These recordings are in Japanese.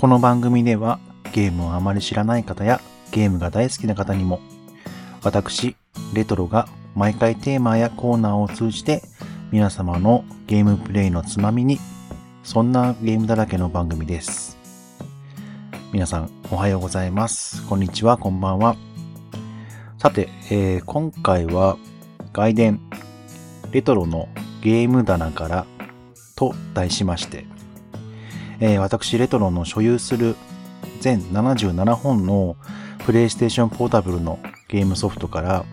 この番組ではゲームをあまり知らない方やゲームが大好きな方にも私、レトロが毎回テーマやコーナーを通じて皆様のゲームプレイのつまみにそんなゲームだらけの番組です。皆さんおはようございます。こんにちは、こんばんは。さて、えー今回は外伝レトロのゲーム棚からと題しまして、えー私レトロの所有する全77本のプレイステーションポータブルのゲームソフトから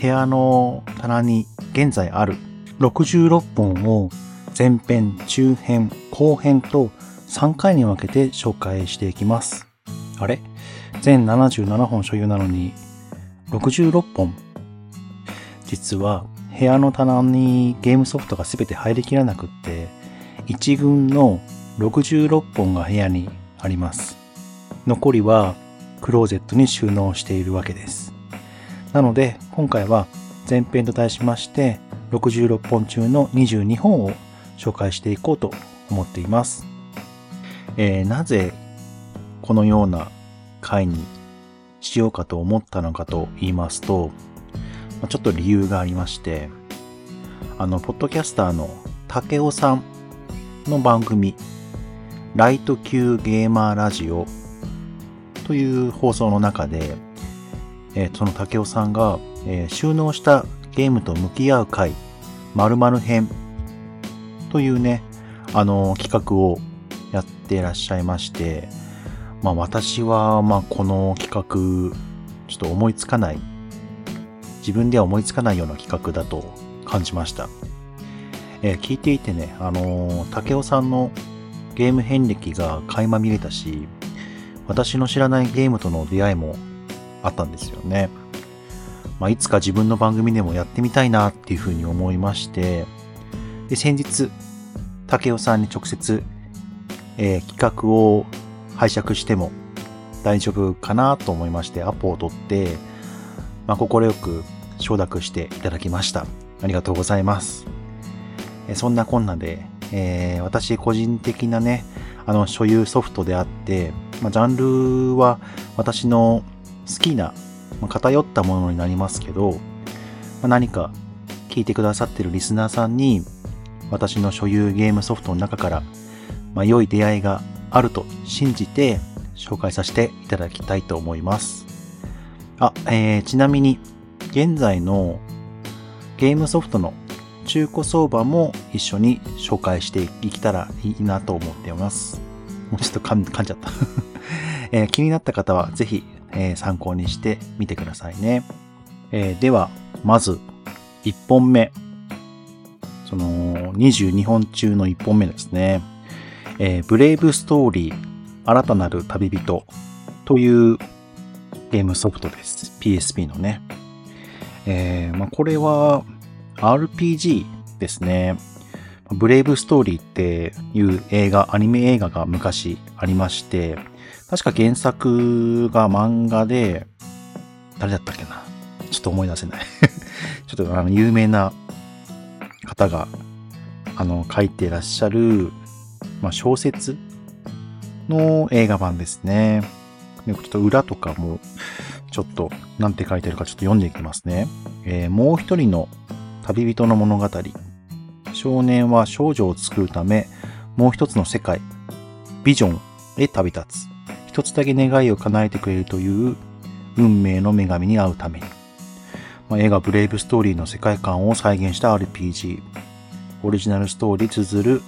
部屋の棚に現在ある66本を前編、中編、後編と3回に分けて紹介していきます。あれ？全77本所有なのに66本？実は部屋の棚にゲームソフトが全て入りきらなくって1軍の66本が部屋にあります。残りはクローゼットに収納しているわけです。なので今回は前編と題しまして66本中の22本を紹介していこうと思っています。えーなぜこのような回にしようかと思ったのかと言いますと、ちょっと理由がありまして、あの、ポッドキャスターの竹尾さんの番組、ライト級ゲーマーラジオという放送の中で、えーその竹尾さんが、えー収納したゲームと向き合う回、〇〇編というね、あの企画をやってらっしゃいまして、まあ私は、まあこの企画、ちょっと思いつかない、自分では思いつかないような企画だと感じました。えー聞いていてね、あのー竹尾さんのゲーム遍歴が垣間見れたし、私の知らないゲームとの出会いもあったんですよね。まあ、いつか自分の番組でもやってみたいなっていうふうに思いまして、で、先日、竹尾さんに直接、えー企画を拝借しても大丈夫かなと思いまして、アポを取って、まあ、快く承諾していただきました。ありがとうございます。えそんなこんなで、えー私個人的なね、あの、所有ソフトであって、まあ、ジャンルは私の好きな、まあ、偏ったものになりますけど、まあ、何か聞いてくださってるリスナーさんに、私の所有ゲームソフトの中から、まあ、良い出会いがあると信じて紹介させていただきたいと思います。あ、えーちなみに、現在のゲームソフトの中古相場も一緒に紹介していけたらいいなと思っています。もうちょっと噛ん噛んじゃった、えー気になった方はぜひ、えー参考にしてみてくださいね。えーでは、まず、1本目。その、22本中の1本目ですね。えーブレイブストーリー、新たなる旅人というゲームソフトです。PSP のね。えーまあ、これは RPG ですね。ブレイブストーリーっていう映画、アニメ映画が昔ありまして、確か原作が漫画で、誰だったっけな？ちょっと思い出せない。ちょっとあの、有名な方が、あの、書いてらっしゃる、まあ、小説の映画版ですね。でちょっと裏とかも、ちょっと、なんて書いてるかちょっと読んでいきますね。えーもう一人の旅人の物語。少年は少女を作るため、もう一つの世界、ビジョンへ旅立つ。一つだけ願いを叶えてくれるという運命の女神に会うために。まあ、映画ブレイブストーリーの世界観を再現した RPG。オリジナルストーリー綴る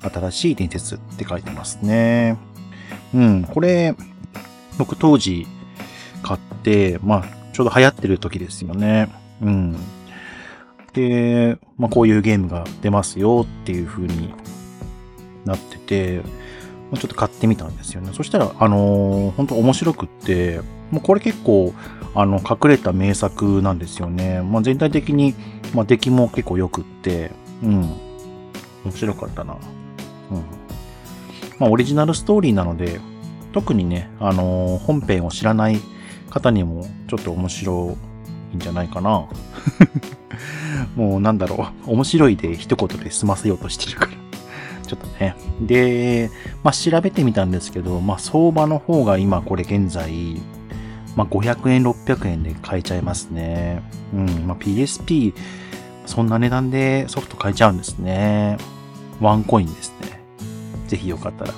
新しい伝説って書いてますね。うん、これ、僕当時買って、まあ、ちょうど流行ってる時ですよね。うん。で、まあ、こういうゲームが出ますよっていう風になってて、まあちょっと買ってみたんですよね。そしたら、あのー本当面白くって、もうこれ結構、あの、隠れた名作なんですよね。まあ、全体的に、まあ、出来も結構良くって、うん。面白かったな。うん。まあ、オリジナルストーリーなので、特にね、あのー本編を知らない方にもちょっと面白いんじゃないかな。もうなんだろう、面白いで一言で済ませようとしてるから。ちょっとね。で、まあ、調べてみたんですけど、まあ、相場の方が今これ現在、まあ、500円、600円で買えちゃいますね。うん、まあ、PSP、そんな値段でソフト買えちゃうんですね。ワンコインですね。ぜひよかったら、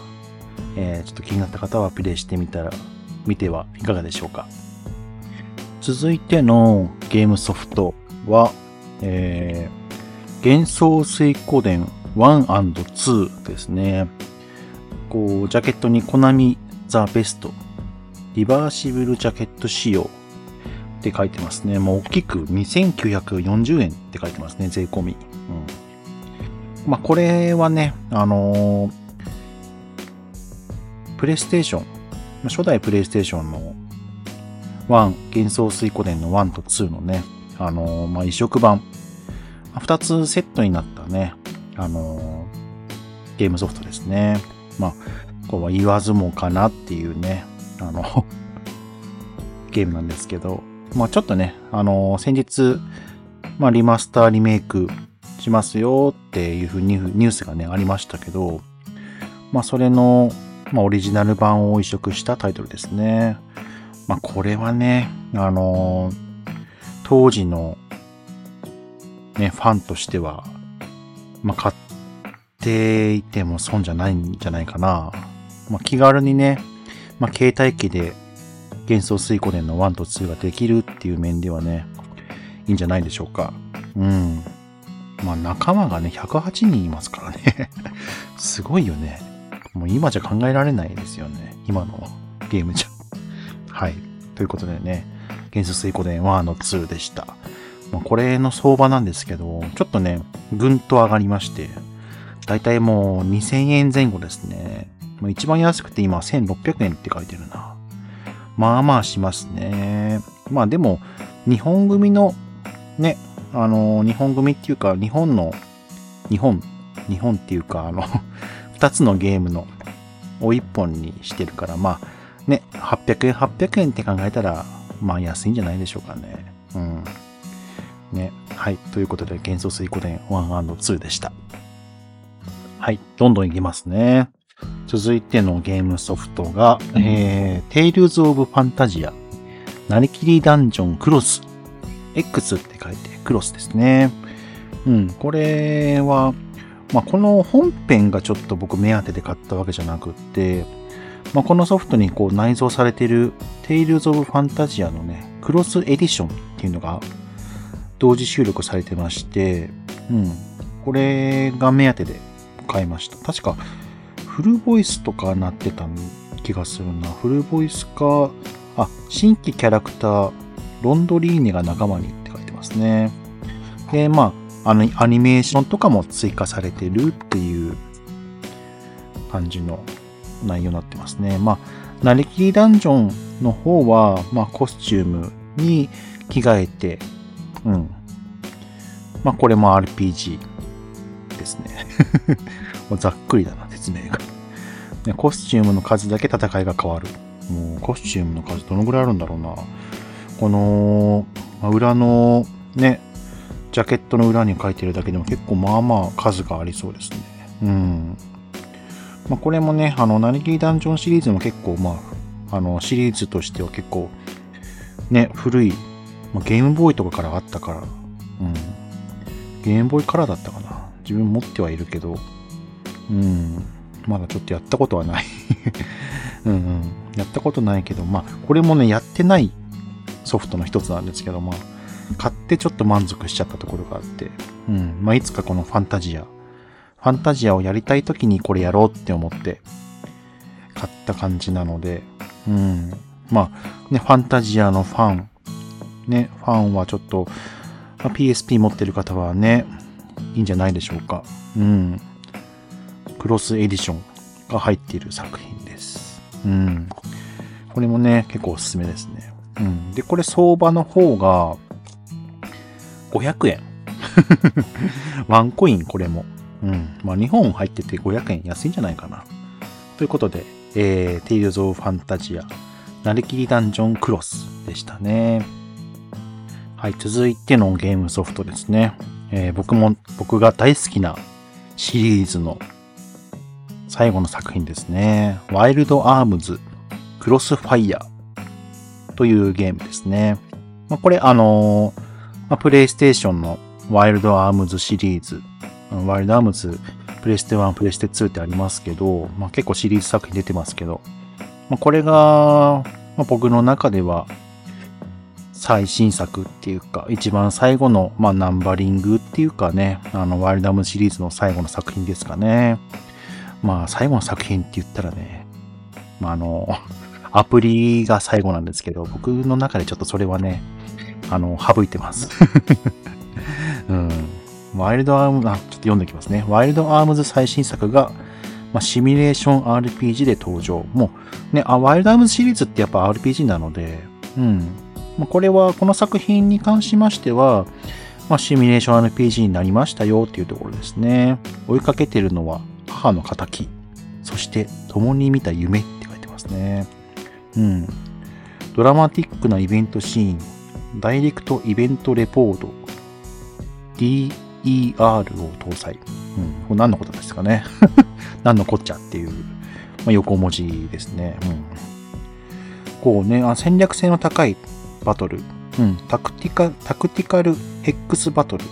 えー、ちょっと気になった方はプレイしてみたら、見てはいかがでしょうか。続いてのゲームソフトは、えー、幻想水湖伝 1&2 ですね。こう、ジャケットにコナミザベストリバーシブルジャケット仕様って書いてますね。もう大きく2940円って書いてますね、税込み。うん。まあ、これはね、あのー、プレイステーション、初代プレイステーションの1、幻想水湖伝の1と2のね、あのー、まあ、移植版、二つセットになったね、あのー、ゲームソフトですね。まあ、こうは言わずもかなっていうね、あの ゲームなんですけど、まあちょっとね、あの先日、まあリマスターリメイクしますよっていうふうにニュースがね、ありましたけど、まあそれの、まあオリジナル版を移植したタイトルですね。まあこれはね、あの当時のね、ファンとしては、まあ買っていても損じゃないんじゃないかな。まあ気軽にね、まあ、携帯機で幻想水湖伝の1と2ができるっていう面ではね、いいんじゃないでしょうか。うん。まあ仲間がね、108人いますからね。すごいよね。もう今じゃ考えられないですよね。今のゲームじゃ。はい。ということでね、幻想水湖伝1の2でした。まあ、これの相場なんですけど、ちょっとね、ぐんと上がりまして、だいたいもう2000円前後ですね。一番安くて今1600円って書いてるな。まあまあしますね。まあでも、日本組の、ね、あの、日本組っていうか、日本の、日本、日本っていうか、あの 二つのゲームの、を一本にしてるから、まあ、ね、800円、800円って考えたら、まあ安いんじゃないでしょうかね。うん。ね。はい。ということで、幻想水湖伝 1&2 でした。はい。どんどんいきますね。続いてのゲームソフトが、えー、Tales of Fantasia なりきりダンジョンクロス X って書いてクロスですね。うん、これは、まあ、この本編がちょっと僕目当てで買ったわけじゃなくって、まあ、このソフトにこう内蔵されている Tales of Fantasia のね、クロスエディションっていうのが同時収録されてまして、うん、これが目当てで買いました。確かフルボイスとかなってた気がするな。フルボイスか、あ、新規キャラクター、ロンドリーネが仲間にって書いてますね。で、まあ、あの、アニメーションとかも追加されてるっていう感じの内容になってますね。まあ、なりきりダンジョンの方は、まあ、コスチュームに着替えて、うん。まあ、これも RPG ですね。ざっくりだな。説明が。ね、コスチュームの数だけ戦いが変わる。もうコスチュームの数どのぐらいあるんだろうな。この、裏のね、ジャケットの裏に書いてるだけでも結構まあまあ数がありそうですね。うん。まあ、これもね、あの、ナリキーダンジョンシリーズも結構まあ、あの、シリーズとしては結構、ね、古い、まあ、ゲームボーイとかからあったから、うん。ゲームボーイカラーだったかな。自分持ってはいるけど、うん。まだちょっとやったことはない うんうん。やったことないけど、まあ、これもね、やってないソフトの一つなんですけど、まあ、買ってちょっと満足しちゃったところがあって、うん。まあ、いつかこのファンタジア、ファンタジアをやりたい時にこれやろうって思って買った感じなので、うん。まあ、ね、ファンタジアのファン、ね、ファンはちょっと、まあ、PSP 持ってる方はね、いいんじゃないでしょうか。うん。クロスエディションが入っている作品です。うん。これもね、結構おすすめですね。うん。で、これ相場の方が、500円。ワンコインこれも。うん。まあ2本入ってて500円安いんじゃないかな。ということで、えー、テイルズ・オブ・ファンタジア、なりきりダンジョン・クロスでしたね。はい、続いてのゲームソフトですね。えー、僕も、僕が大好きなシリーズの最後の作品ですね。ワイルドアームズクロスファイヤーというゲームですね。まあ、これあのー、まあ、プレイステーションのワイルドアームズシリーズ、ワイルドアームズプレステ1、プレステ2ってありますけど、まあ、結構シリーズ作品出てますけど、まあ、これが、まあ、僕の中では最新作っていうか、一番最後の、まあ、ナンバリングっていうかね、あの、ワイルドアームズシリーズの最後の作品ですかね。まあ、最後の作品って言ったらね、まあ、あの、アプリが最後なんですけど、僕の中でちょっとそれはね、あの、省いてます。うん。ワイルドアーム、あ、ちょっと読んでおきますね。ワイルドアームズ最新作が、まあ、シミュレーション RPG で登場。もう、ね、あ、ワイルドアームズシリーズってやっぱ RPG なので、うん。まあ、これは、この作品に関しましては、まあ、シミュレーション RPG になりましたよっていうところですね。追いかけてるのは母の仇。そして共に見た夢って書いてますね。うん。ドラマティックなイベントシーン、ダイレクトイベントレポート、D DER を搭載。うん。これ何のことですかね。何のこっちゃっていう、まあ、横文字ですね。うん。こうね、あ戦略性の高いバトル。うん。タクティカ、タクティカルヘックスバトル。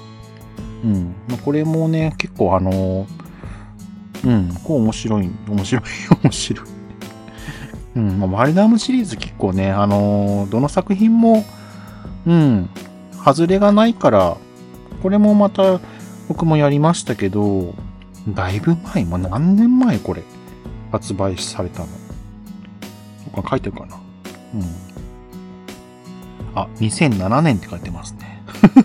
うん。まあ、これもね、結構あのうん、こう面白い、面白い、面白い。うん、まあ、ワイルダームシリーズ結構ね、あのー、どの作品も、うん、外れがないから、これもまた僕もやりましたけど、だいぶ前、もう何年前これ、発売されたの。とか書いてるかな。うん。あ、2007年って書いてますね。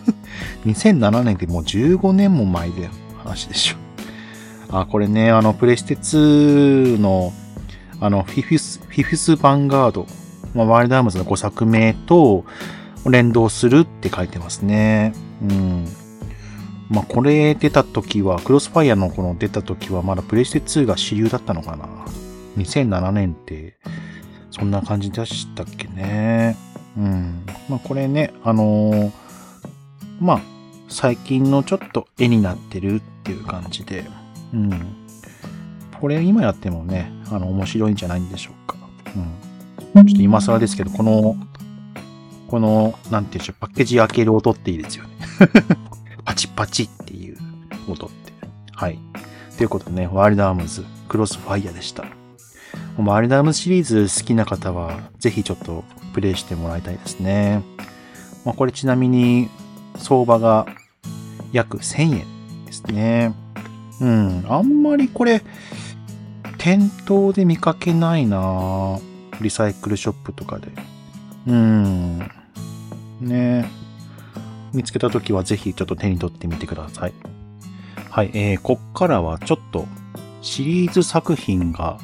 2007年ってもう15年も前で話でしょ。あ、これね、あの、プレステ2の、あの、フィフィス、フィフィスヴァンガード、まあ、ワイルドアームズの5作目と連動するって書いてますね。うん。まあ、これ出た時は、クロスファイアのこの出た時はまだプレステ2が主流だったのかな？2007年って、そんな感じでしたっけね。うん。まあ、これね、あのー、まあ、最近のちょっと絵になってるっていう感じで、うん。これ今やってもね、あの、面白いんじゃないんでしょうか。うん。ちょっと今更ですけど、この、この、なんていうんでしょう、パッケージ開ける音っていいですよね。パチパチっていう音って。はい。ということでね、ワイルドアームズ、クロスファイヤーでした。ワイルドアームズシリーズ好きな方は、ぜひちょっとプレイしてもらいたいですね。まあ、これちなみに、相場が約1000円ですね。うん、あんまりこれ、店頭で見かけないなリサイクルショップとかで。うん。ね見つけたときはぜひちょっと手に取ってみてください。はい、えー、こっからはちょっとシリーズ作品が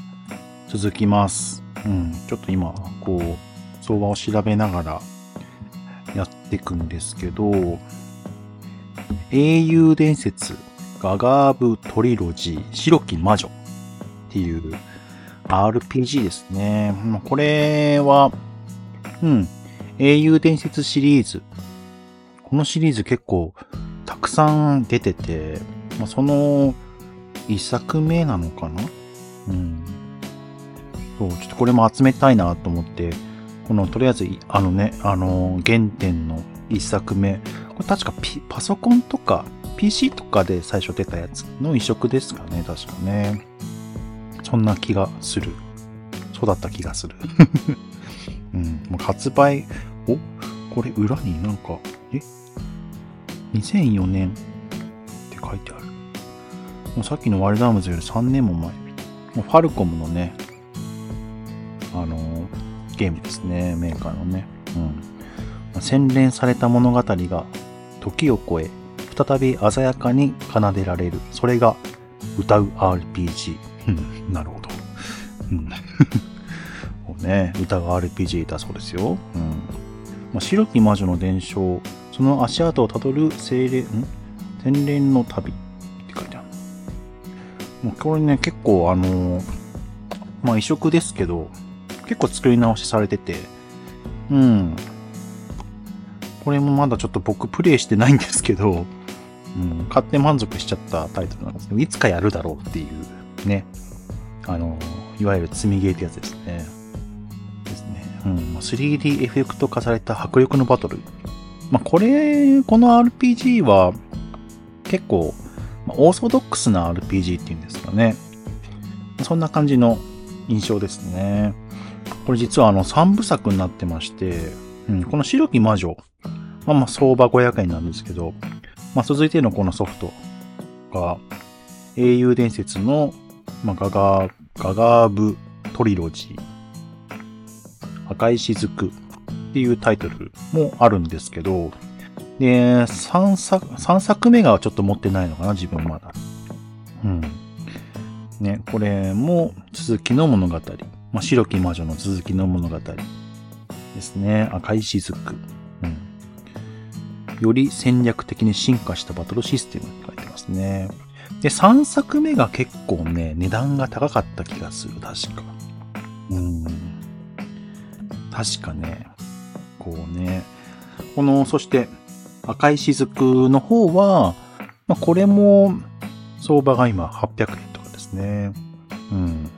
続きます。うん、ちょっと今、こう、相場を調べながらやっていくんですけど、英雄伝説ガガーブトリロジー、白き魔女っていう RPG ですね。これは、うん、英雄伝説シリーズ。このシリーズ結構たくさん出てて、まあ、その一作目なのかな？うん。そう、ちょっとこれも集めたいなと思って、このとりあえず、あのね、あの、原点の一作目。これ確かパソコンとか PC とかで最初出たやつの移植ですかね、確かね。そんな気がする。そうだった気がする。うん、もう発売、お？これ裏になんか、え？?2004 年って書いてある。もうさっきのワイルドアームズより3年も前。もうファルコムのね、あのー、ゲームですね、メーカーのね。うんま。洗練された物語が時を超え再び鮮やかに奏でられる。それが歌う RPG。なるほど。うん。こうね、歌う RPG だそうですよ。うん。まあ、白き魔女の伝承、その足跡をたどる精霊、ん？洗練の旅って書いてある。もうこれね、結構あの、まあ異色ですけど、結構作り直しされてて、うん。これもまだちょっと僕プレイしてないんですけど、うん、買って満足しちゃったタイトルなんですけど、いつかやるだろうっていうね。あの、いわゆる積みゲーってやつですね。ですね。うん。3D エフェクト化された迫力のバトル。まあ、これ、この RPG は結構、オーソドックスな RPG っていうんですかね。そんな感じの印象ですね。これ実はあの3部作になってまして、うん、この白き魔女、まあまあ相場500円なんですけど、まあ続いてのこのソフトが、英雄伝説の、まあ、ガガー、ガガーブトリロジー、赤い雫っていうタイトルもあるんですけど、で、3作、3作目がちょっと持ってないのかな、自分まだ。うん。ね、これも続きの物語。まあ、白き魔女の続きの物語ですね。赤い雫。うん。より戦略的に進化したバトルシステムって書いてますね。で、3作目が結構ね、値段が高かった気がする、確か。うん。確かね、こうね、この、そして、赤い雫の方は、まあ、これも、相場が今800円とかですね。うん。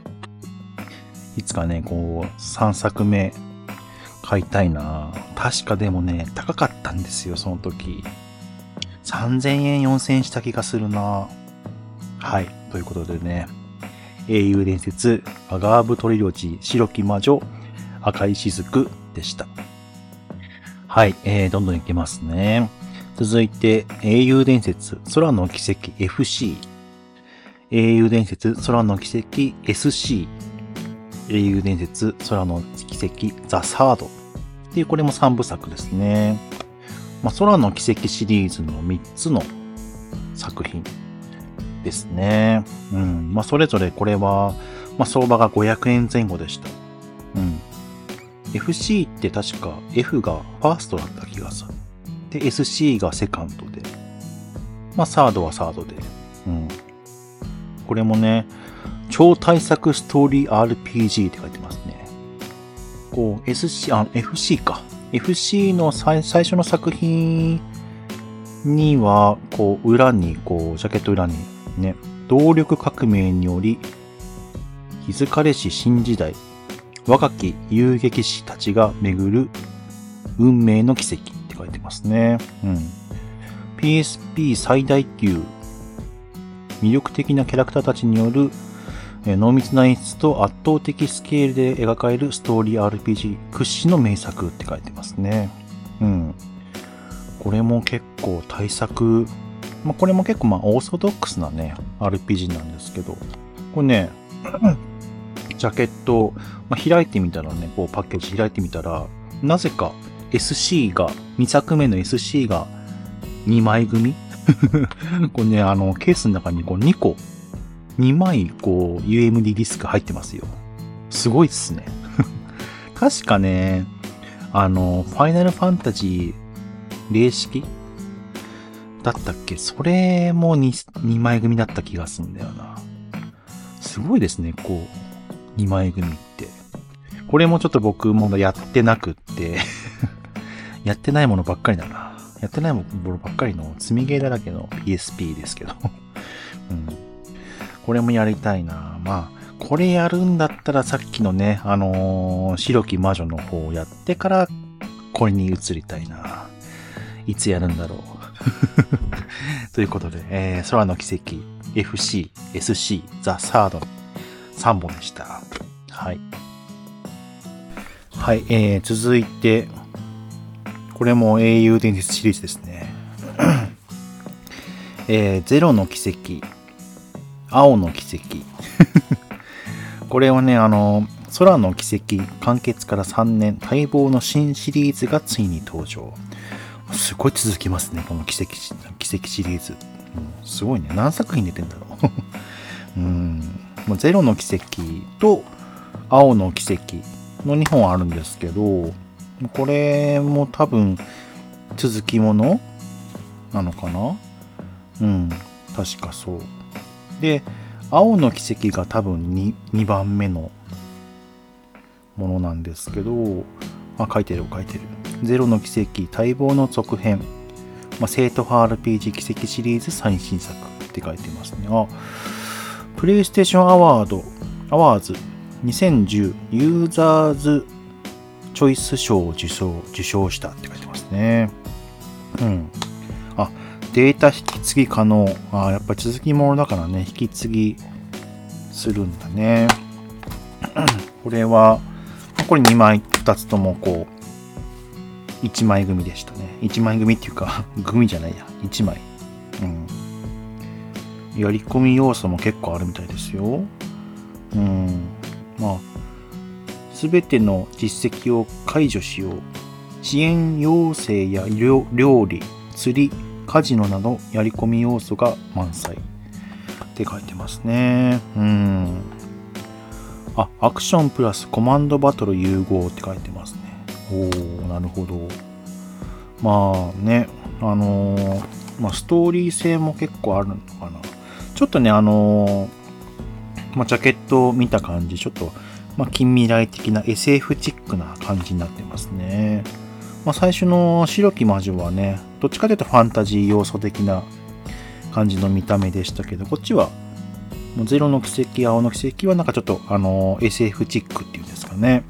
いつかね、こう、3作目買いたいな確かでもね、高かったんですよ、その時。3000円、4000円した気がするなはい。ということでね、英雄伝説、アガーブトリロジー、白き魔女、赤い雫でした。はい、えー、どんどんいきますね。続いて、英雄伝説、空の奇跡 FC。英雄伝説、空の奇跡 SC。英雄伝説、空の奇跡、ザ・サード。っていう、これも3部作ですね。まあ、空の奇跡シリーズの3つの作品ですね。うん。まあ、それぞれこれは、まあ、相場が500円前後でした。うん。FC って確か F がファーストだった気がする。で、SC がセカンドで。まあ、サードはサードで。うん。これもね、超大作ストーリー RPG って書いてますね。こう、SC、あ、FC か。FC の最初の作品には、こう、裏に、こう、ジャケット裏にね、動力革命により、気づかれし新時代、若き遊撃士たちが巡る運命の奇跡って書いてますね。うん。PSP 最大級、魅力的なキャラクターたちによる濃密な演出と圧倒的スケールで描かれるストーリー RPG 屈指の名作って書いてますね。うん。これも結構大作、まあ、これも結構まあオーソドックスなね、RPG なんですけど、これね、ジャケット、まあ、開いてみたらね、こうパッケージ開いてみたら、なぜか SC が、2作目の SC が2枚組？これね、あの、ケースの中にこう2個2枚こう UMD ディスク入ってますよ。すごいっすね。確かね、あの、ファイナルファンタジー霊式？だったっけ？それも 2, 2枚組だった気がするんだよな。すごいですね、こう、2枚組って。これもちょっと僕もやってなくって やってないものばっかりだな。やってないものばっかりの積みゲーだらけの PSP ですけど うんこれもやりたいな。まあ、これやるんだったらさっきのね、あのー、白き魔女の方をやってから、これに移りたいな。いつやるんだろう。ということで、えー、空の奇跡、FC、SC、ザ・サード、3本でした。はい。はい、えー、続いて、これも英雄伝説シリーズですね。えー、ゼロの奇跡、青の奇跡。これはね、あの、空の奇跡完結から3年、待望の新シリーズがついに登場。すごい続きますね、この奇跡、奇跡シリーズ。うん、すごいね。何作品出てんだろう。うん。ゼロの奇跡と青の奇跡の2本あるんですけど、これも多分続きものなのかな？うん。確かそう。で、青の奇跡が多分 2, 2番目のものなんですけど、あ、書いてる書いてる。ゼロの奇跡待望の続編。まあ、生徒派 RPG 奇跡シリーズ最新作って書いてますね。あ、プレイステーションアワードアワーズ2010ユーザーズチョイス賞を受賞受賞したって書いてますね。うん。あ、データ引き継ぎ可能。あ、やっぱ続きものだからね、引き継ぎするんだね。これは、これ2枚、2つともこう、1枚組でしたね。1枚組っていうか、組じゃないや、1枚。うん。やり込み要素も結構あるみたいですよ。うん。まあ、すべての実績を解除しよう。支援要請や料理、釣り、カジノなどやり込み要素が満載。って書いてますね。うん。あ、アクションプラスコマンドバトル融合って書いてますね。おー、なるほど。まあね、あのー、まあ、ストーリー性も結構あるのかな。ちょっとね、あのー、まあ、ジャケットを見た感じ、ちょっと、まあ、近未来的な SF チックな感じになってますね。まあ、最初の白き魔女はね、どっちかというとファンタジー要素的な感じの見た目でしたけど、こっちは、もうゼロの奇跡、青の奇跡はなんかちょっと、あの、SF チックっていうんですかね。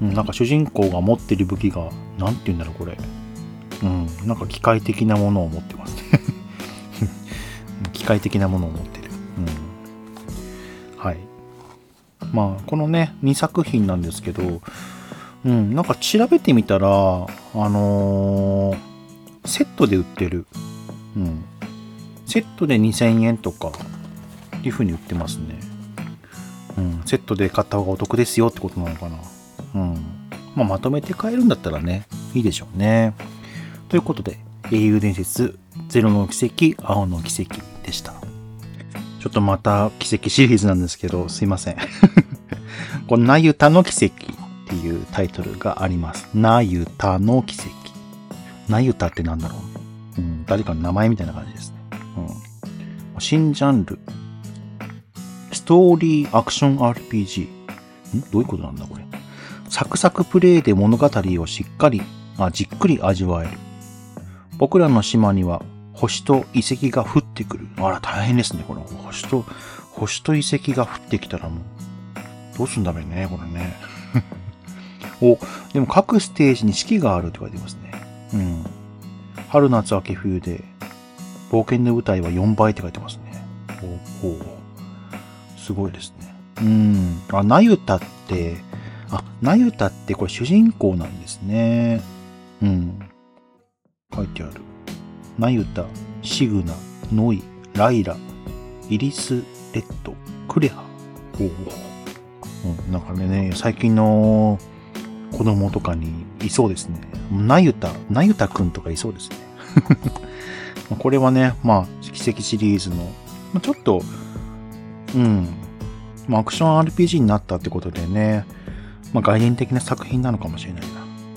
うん、なんか主人公が持ってる武器が、なんて言うんだろう、これ。うん、なんか機械的なものを持ってますね。械的なものを持ってる。うん。はい。まあ、このね、2作品なんですけど、うん、なんか調べてみたら、あのー、セットで売ってる。うん。セットで2000円とか、っていう風に売ってますね。うん。セットで買った方がお得ですよってことなのかな。うん。まあ、まとめて買えるんだったらね、いいでしょうね。ということで、英雄伝説、ゼロの奇跡、青の奇跡でした。ちょっとまた奇跡シリーズなんですけど、すいません。このナユタの奇跡っていうタイトルがあります。ナユタの奇跡。ナユタってなんだろう、うん、誰かの名前みたいな感じですね。うん、新ジャンル。ストーリーアクション RPG。ん？どういうことなんだこれ？サクサクプレイで物語をしっかり、あ、じっくり味わえる。僕らの島には星と遺跡が降ってくる。あら、大変ですね、これ。星と、星と遺跡が降ってきたらもう、どうすんだべね、これね。お、でも各ステージに四季があるって書いてますね。うん。春夏秋冬で、冒険の舞台は4倍って書いてますね。おおすごいですね。うん。あ、なゆたって、あ、なゆたってこれ主人公なんですね。うん。書いてある。なゆた、シグナ、ノイ、ライラ、イリス、レッド、クレハ。おお。うん、なんかね、最近の子供とかにいそうですね。なゆた、なゆたくんとかいそうですね。これはね、まあ、奇跡シリーズの、ちょっと、うん、まあ、アクション RPG になったってことでね、まあ、外伝的な作品なのかもしれないな。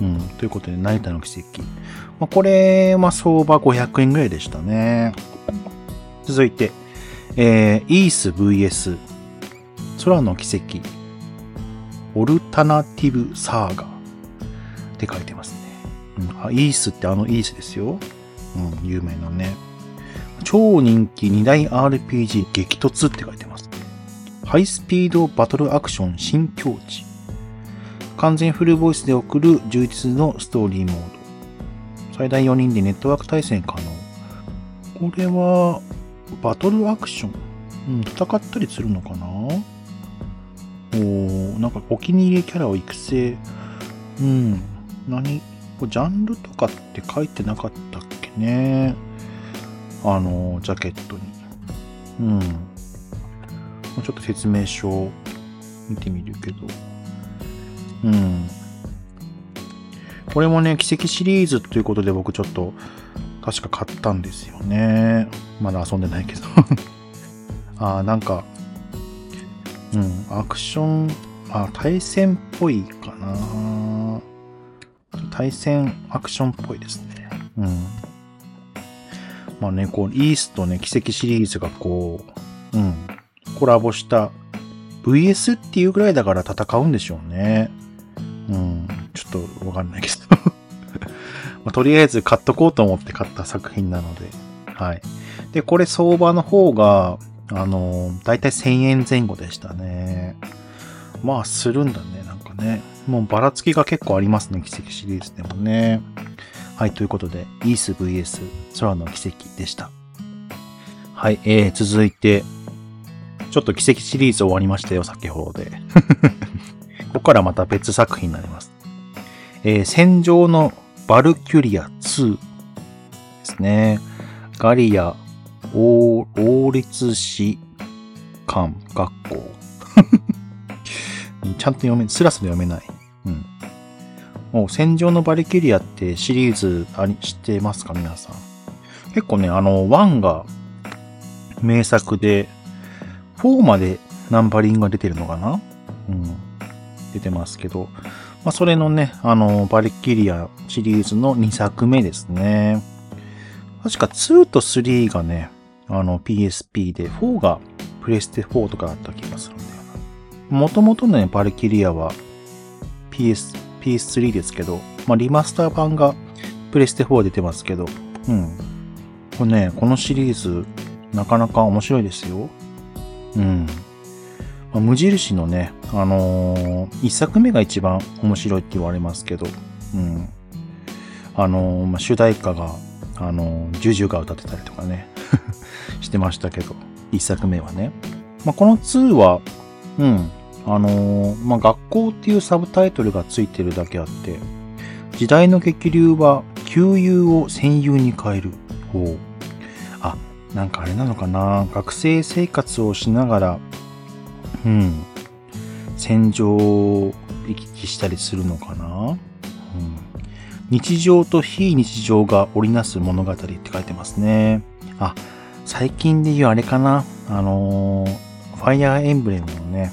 うん、ということで、成田の奇跡。まあ、これ、まあ、相場500円ぐらいでしたね。続いて、えー、イース VS 空の奇跡オルタナティブサーガって書いてますね。うん、あイースってあのイースですよ。うん、有名なね。超人気2大 RPG 激突って書いてます。ハイスピードバトルアクション新境地。完全フルボイスで送る充実のストーリーモード。最大4人でネットワーク対戦可能。これは、バトルアクション？うん、戦ったりするのかな？おなんかお気に入りキャラを育成？うん。何？ジャンルとかって書いてなかったっけね。あの、ジャケットに。うん。ちょっと説明書を見てみるけど。うん。これもね、奇跡シリーズということで僕ちょっと確か買ったんですよね。まだ遊んでないけど ああ、なんかうん、アクション、あ、対戦っぽいかな。対戦アクションっぽいですね。うん。まあね、こう、イースとね、奇跡シリーズがこう、うん、コラボした VS っていうぐらいだから戦うんでしょうね。うん、ちょっとわかんないけど まあ。とりあえず買っとこうと思って買った作品なので。はい。で、これ相場の方が、あの、だいたい1000円前後でしたね。まあ、するんだね、なんかね。もうばらつきが結構ありますね、奇跡シリーズでもね。はい、ということで、イース VS 空の奇跡でした。はい、えー、続いて、ちょっと奇跡シリーズ終わりましたよ、先ほどで。ここからまた別作品になります。えー、戦場のバルキュリア2ですね。ガリア王立士官学校。ちゃんと読め、スラスラ読めない。うん。もう戦場のバリキュリアってシリーズあ、知ってますか皆さん？結構ね、あの、1が名作で、4までナンバリングが出てるのかな？うん。出てますけど、まあ、それのね、あの、バリキリアシリーズの2作目ですね。確か2と3がね、あの PSP で、4がプレステ4とかだった気がするんだよな。もともとね、バルキリアは PS、PS3 ですけど、まあ、リマスター版がプレステ4出てますけど、うん。これね、このシリーズ、なかなか面白いですよ。うん。まあ、無印のね、あのー、一作目が一番面白いって言われますけど、うん。あのー、まあ、主題歌が、あのー、ジュジュが歌ってたりとかね。してましたけど、一作目はね。まあ、この2は、うん、あのー、まあ、学校っていうサブタイトルがついてるだけあって、時代の激流は旧友を戦友に変える。ほう。あ、なんかあれなのかな学生生活をしながら、うん、戦場を行き来したりするのかな、うん、日常と非日常が織りなす物語って書いてますね。あ、最近で言うあれかな？あのー、ファイアーエンブレムのね、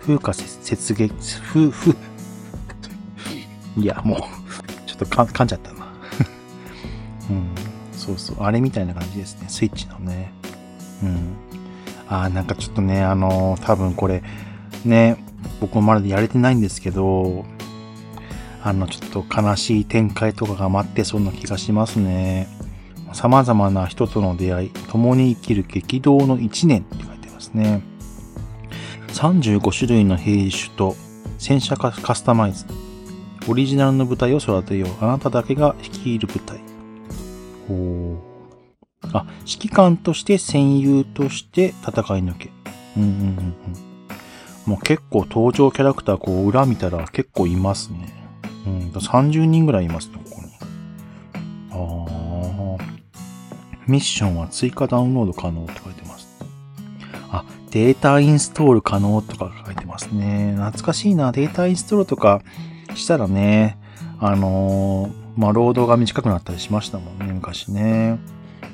風化雪月、風、風、いや、もう、ちょっとか噛んじゃったな。うん、そうそう、あれみたいな感じですね、スイッチのね。うん。あなんかちょっとね、あのー、多分これ、ね、僕もまだやれてないんですけど、あの、ちょっと悲しい展開とかが待ってそうな気がしますね。様々な人との出会い、共に生きる激動の一年って書いてますね。35種類の兵種と戦車カスタマイズ。オリジナルの部隊を育てよう。あなただけが率いる部隊。ほう。あ、指揮官として戦友として戦い抜け。うんうんうんうん。もう結構登場キャラクターこう裏見たら結構いますね。うん。30人ぐらいいますね、ここに。ああ。ミッションは追加ダウンロード可能って書いてます。あ、データインストール可能とか書いてますね。懐かしいな。データインストールとかしたらね、あのー、まあ、労働が短くなったりしましたもんね、昔ね。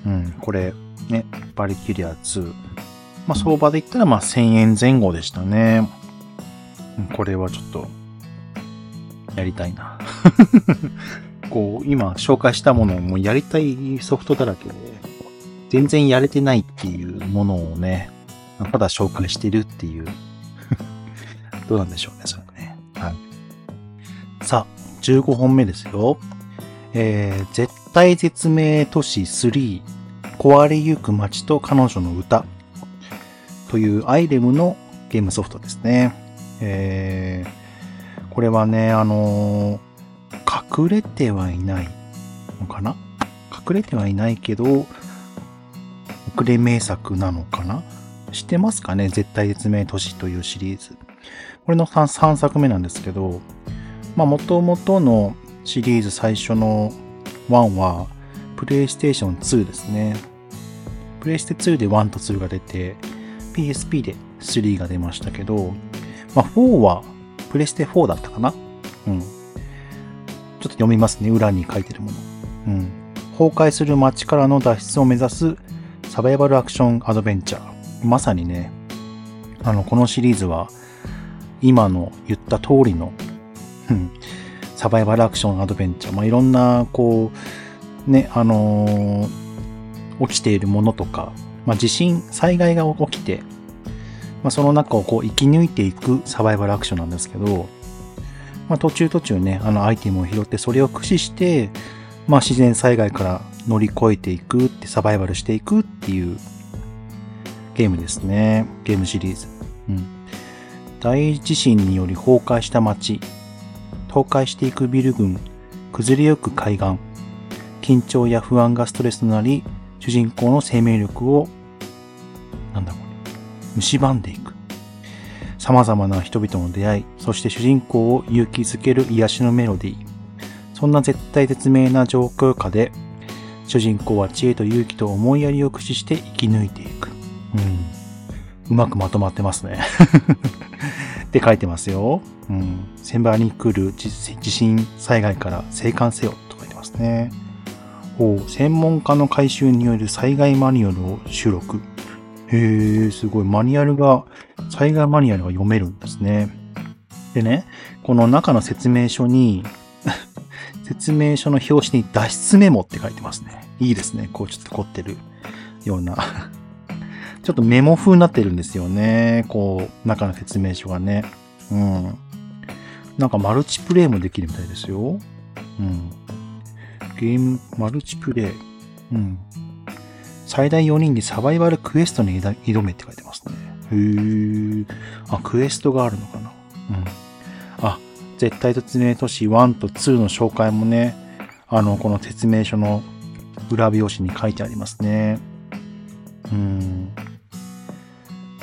うん、これ、ね、バリキュリア2。まあ、相場で言ったら、まあ、1000円前後でしたね。これはちょっと、やりたいな。こう、今紹介したものをもうやりたいソフトだらけで、全然やれてないっていうものをね、ただ紹介してるっていう どうなんでしょうね、それね。はい。さあ、15本目ですよ。えー、絶対絶命都市3、壊れゆく街と彼女の歌というアイレムのゲームソフトですね。えー、これはね、あのー、隠れてはいないのかな？隠れてはいないけど、遅れ名作なのかな？知ってますかね？絶対絶命都市というシリーズ。これの 3, 3作目なんですけど、まあ、元々のシリーズ最初の1は、プレイステーション2ですね。プレイステ2で1と2が出て、PSP で3が出ましたけど、まあ、4はプレステ4だったかな？うん。ちょっと読みますね。裏に書いてるもの。うん。崩壊する街からの脱出を目指すサバイバルアクションアドベンチャー。まさにね、あの、このシリーズは、今の言った通りの、うんサバイバルアクションアドベンチャー。まあ、いろんな、こう、ね、あのー、起きているものとか、まあ、地震、災害が起きて、まあ、その中をこう生き抜いていくサバイバルアクションなんですけど、まあ、途中途中ね、あのアイテムを拾って、それを駆使して、まあ、自然災害から乗り越えていくってサバイバルしていくっていうゲームですね。ゲームシリーズ。うん。大地震により崩壊した街、倒壊していくビル群、崩れゆく海岸、緊張や不安がストレスとなり、主人公の生命力を、なんだこれ、蝕んでいく。様々な人々の出会い、そして主人公を勇気づける癒しのメロディー。そんな絶対絶命な状況下で、主人公は知恵と勇気と思いやりを駆使して生き抜いていく。うん。うまくまとまってますね。って書いてますよ。うん。先場に来る地震災害から生還せよと書いてますね。ほう、専門家の監修による災害マニュアルを収録。へえ、すごい。マニュアルが、災害マニュアルが読めるんですね。でね、この中の説明書に 説明書の表紙に脱出メモって書いてますね。いいですね。こうちょっと凝ってるようなちょっとメモ風になってるんですよね。こう、中の説明書がね。うん。なんかマルチプレイもできるみたいですよ。うん。ゲーム、マルチプレイ。うん。最大4人でサバイバルクエストに挑めって書いてますね。へー。あ、クエストがあるのかな。うん。あ、絶対突明都市1と2の紹介もね、あの、この説明書の裏表紙に書いてありますね。うん。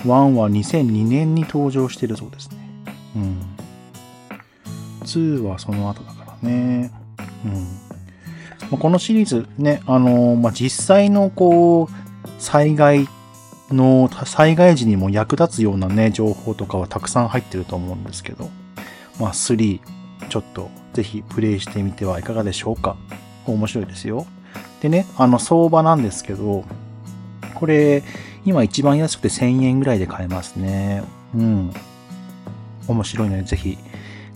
1は2002年に登場してるそうですね。うん。2はその後だからね。うんま。このシリーズね、あのー、まあ、実際のこう、災害の、災害時にも役立つようなね、情報とかはたくさん入ってると思うんですけど、まあ、3、ちょっとぜひプレイしてみてはいかがでしょうか。面白いですよ。でね、あの、相場なんですけど、これ、今一番安くて1000円ぐらいで買えますね。うん。面白いのでぜひ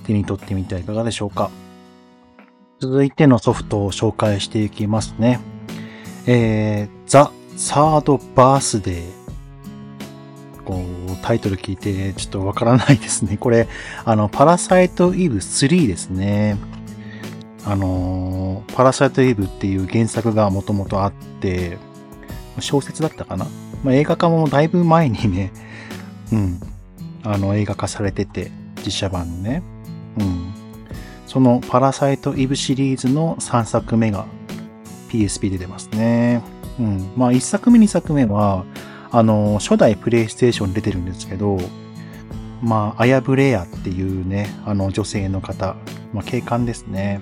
手に取ってみてはいかがでしょうか。続いてのソフトを紹介していきますね。えー、ザ・サード・バースデー。こう、タイトル聞いてちょっとわからないですね。これ、あの、パラサイト・イブ3ですね。あのパラサイト・イブっていう原作がもともとあって、小説だったかな？まあ、映画化もだいぶ前にね、うん、あの映画化されてて、実写版のね。うん。そのパラサイト・イブシリーズの3作目が PSP で出ますね。うん。まあ1作目2作目は、あの、初代プレイステーションに出てるんですけど、まあ、アヤブレアっていうね、あの女性の方、まあ、警官ですね。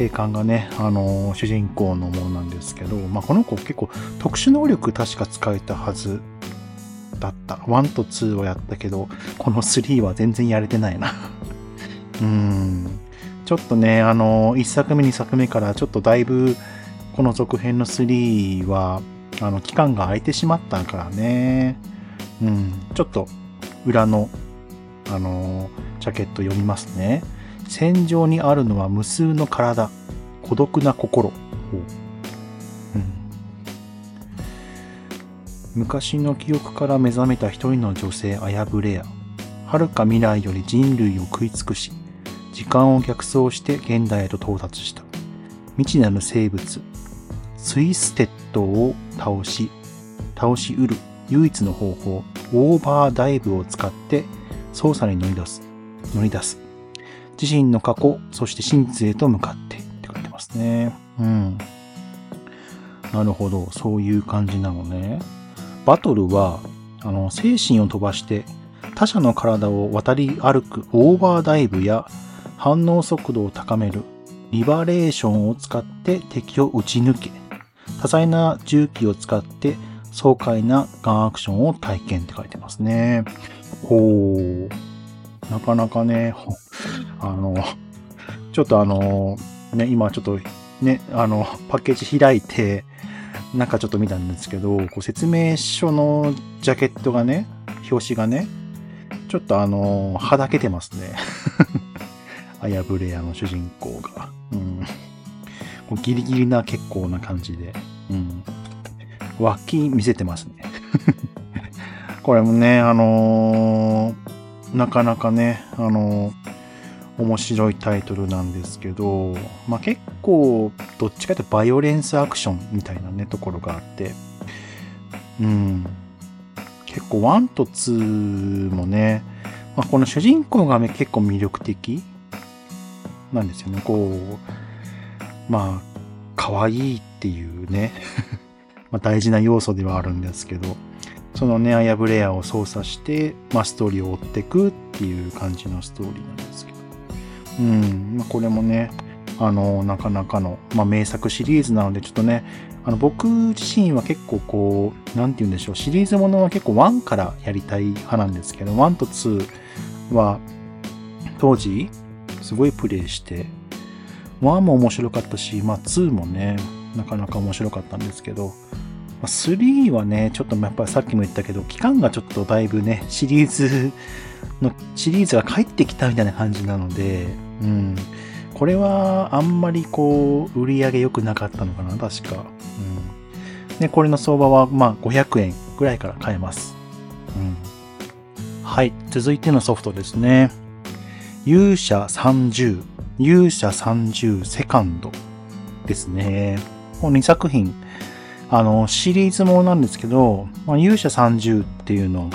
警官がね、あのー、主人公のものなんですけど、まあ、この子結構特殊能力確か使えたはずだった。1と2はやったけど、この3は全然やれてないな うん。ちょっとね、あのー、1作目2作目からちょっとだいぶ、この続編の3は、あの、期間が空いてしまったからね。うん。ちょっと、裏の、あのー、ジャケット読みますね。戦場にあるのは無数の体、孤独な心。うん、昔の記憶から目覚めた一人の女性アヤブレア。遥か未来より人類を食い尽くし、時間を逆走して現代へと到達した。未知なる生物、ツイステッドを倒し、倒しうる唯一の方法、オーバーダイブを使って操作に乗り出す。乗り出す。自身の過去、そして真実へと向かってって書いてますね。うん。なるほど。そういう感じなのね。バトルは、あの、精神を飛ばして他者の体を渡り歩くオーバーダイブや反応速度を高めるリバレーションを使って敵を撃ち抜け、多彩な重機を使って爽快なガンアクションを体験って書いてますね。ほう。なかなかね、あの、ちょっとあの、ね、今ちょっとね、あの、パッケージ開いて、中ちょっと見たんですけど、こう説明書のジャケットがね、表紙がね、ちょっとあの、はだけてますね。アヤブレアの主人公が。うん。こうギリギリな結構な感じで。うん。脇見せてますね。これもね、あのー、なかなかね、あの面白いタイトルなんですけど、まあ、結構どっちかというとバイオレンスアクションみたいなねところがあってうん。結構1と2もね、まあ、この主人公が、ね、結構魅力的なんですよね。こう、まあ、可愛いっていうね。ま大事な要素ではあるんですけど、そのね、アヤブレアを操作して、まあ、ストーリーを追っていくっていう感じのストーリーなんですけど。うん、まあ、これもね、あの、なかなかの、まあ、名作シリーズなので、ちょっとね、あの、僕自身は結構こう、なんて言うんでしょう、シリーズものは結構1からやりたい派なんですけど、1と2は、当時、すごいプレイして、1も面白かったし、まあ2もね、なかなか面白かったんですけど、3はね、ちょっとやっぱさっきも言ったけど、期間がちょっとだいぶね、シリーズの、シリーズが帰ってきたみたいな感じなので、うん。これはあんまりこう、売り上げ良くなかったのかな、確か。うん。で、これの相場はまあ500円ぐらいから買えます。うん。はい。続いてのソフトですね。勇者30、勇者30セカンドですね。この2作品あの、シリーズものなんですけど、まあ、勇者30っていうのを、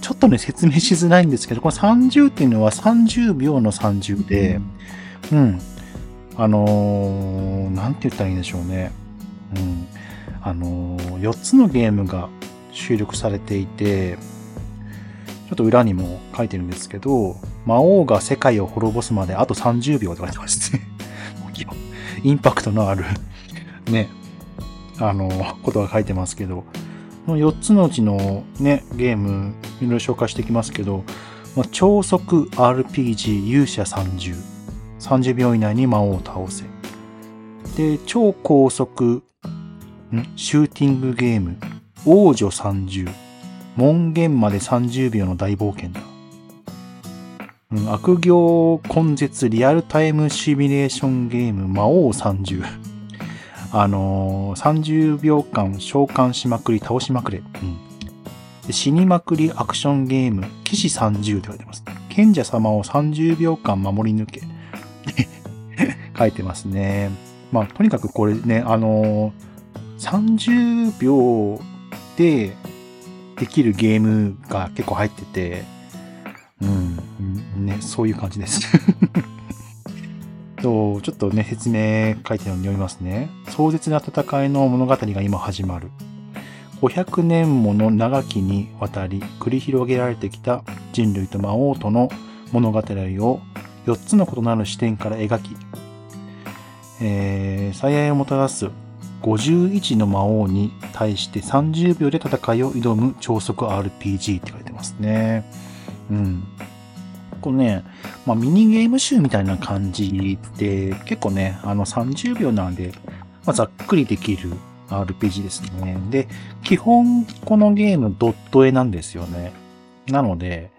ちょっとね、説明しづらいんですけど、この30っていうのは30秒の30で、うん。あのー、なんて言ったらいいんでしょうね。うん。あのー、4つのゲームが収録されていて、ちょっと裏にも書いてるんですけど、魔王が世界を滅ぼすまであと30秒と書いてますね。インパクトのあるね、あの、ことが書いてますけど、この4つのうちのね、ゲーム、いろいろ紹介していきますけど、まあ、超速 RPG 勇者30。30秒以内に魔王を倒せ。で、超高速、ん？シューティングゲーム、王女30。門限まで30秒の大冒険だ。うん、悪行根絶リアルタイムシミュレーションゲーム、魔王30。あのー、30秒間召喚しまくり、倒しまくれ。うん、死にまくりアクションゲーム、騎士30って書いてます。賢者様を30秒間守り抜け。書いてますね。まあ、とにかくこれね、あのー、30秒でできるゲームが結構入ってて、うん、ね、そういう感じです と、ちょっとね、説明書いてるのに読みますね。壮絶な戦いの物語が今始まる。500年もの長きにわたり繰り広げられてきた人類と魔王との物語を4つの異なる視点から描き、えー、最愛をもたらす51の魔王に対して30秒で戦いを挑む超速 RPG って書いてますね。うん。このね、まあ、ミニゲーム集みたいな感じで、結構ね、あの30秒なんで、まあ、ざっくりできる RPG ですね。で、基本このゲームドット絵なんですよね。なので、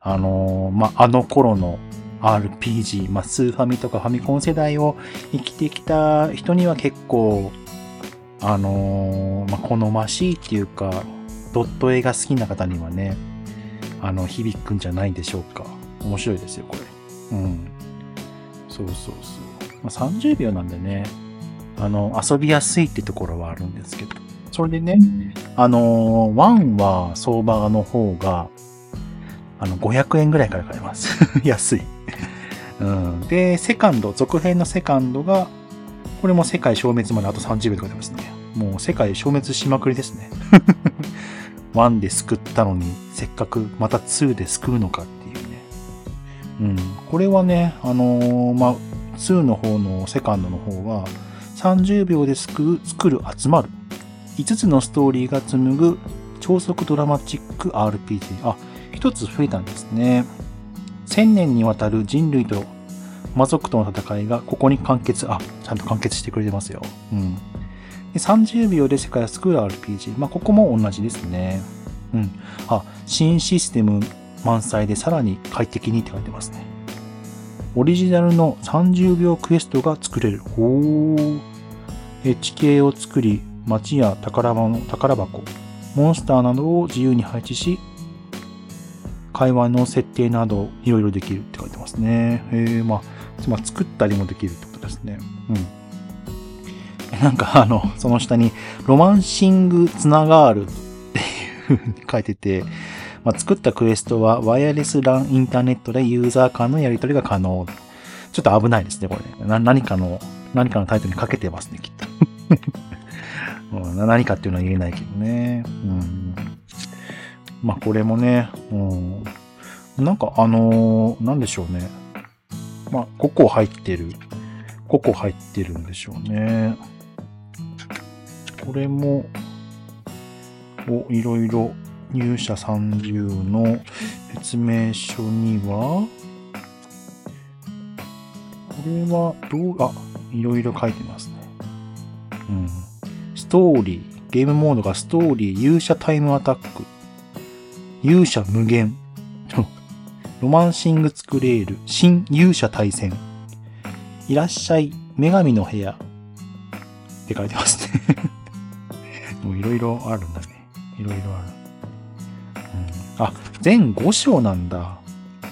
あのー、まあ、あの頃の RPG、まあ、スーファミとかファミコン世代を生きてきた人には結構、あのー、まあ、好ましいっていうか、ドット絵が好きな方にはね、あの、響くんじゃないでしょうか。面白いですよ、これ。うん。そうそうそう。まあ、30秒なんでね、あの、遊びやすいってところはあるんですけど。それでね、あのー、1は相場の方が、あの、500円ぐらいから買えます。安い。うん。で、セカンド、続編のセカンドが、これも世界消滅まであと30秒とか出ますね。もう世界消滅しまくりですね。1で救ったのに、せっかくまた2で救うのかうん、これはね、あのー、まあ、2の方のセカンドの方は、30秒で作る、集まる。5つのストーリーが紡ぐ超速ドラマチック RPG。あ、1つ増えたんですね。1000年にわたる人類と魔族との戦いがここに完結、あ、ちゃんと完結してくれてますよ。うん。で30秒で世界を救う RPG。まあ、ここも同じですね。うん。あ、新システム満載でさらに快適にって書いてますね。オリジナルの30秒クエストが作れる。ほー。地形を作り、街や宝物宝箱、モンスターなどを自由に配置し、会話の設定などいろいろできるって書いてますね。えー、まあ、まあ、作ったりもできるってことですね。うん。なんかあの、その下に、ロマンシングつながるっていう風に書いてて、まあ、作ったクエストはワイヤレス LAN インターネットでユーザー間のやり取りが可能。ちょっと危ないですね、これ。な何かの、何かのタイトルにかけてますね、きっと。何かっていうのは言えないけどね。うん。まあ、これもね、うん。なんか、あのー、なんでしょうね。まあ、5個入ってる。5個入ってるんでしょうね。これも、お、いろいろ入社30の説明書には、これはどう、あ、いろいろ書いてますね。うん。ストーリー、ゲームモードがストーリー、勇者タイムアタック、勇者無限、ロマンシングスクレール、新勇者対戦、いらっしゃい、女神の部屋。って書いてますね。もういろいろあるんだね。いろいろある。あ、全5章なんだ。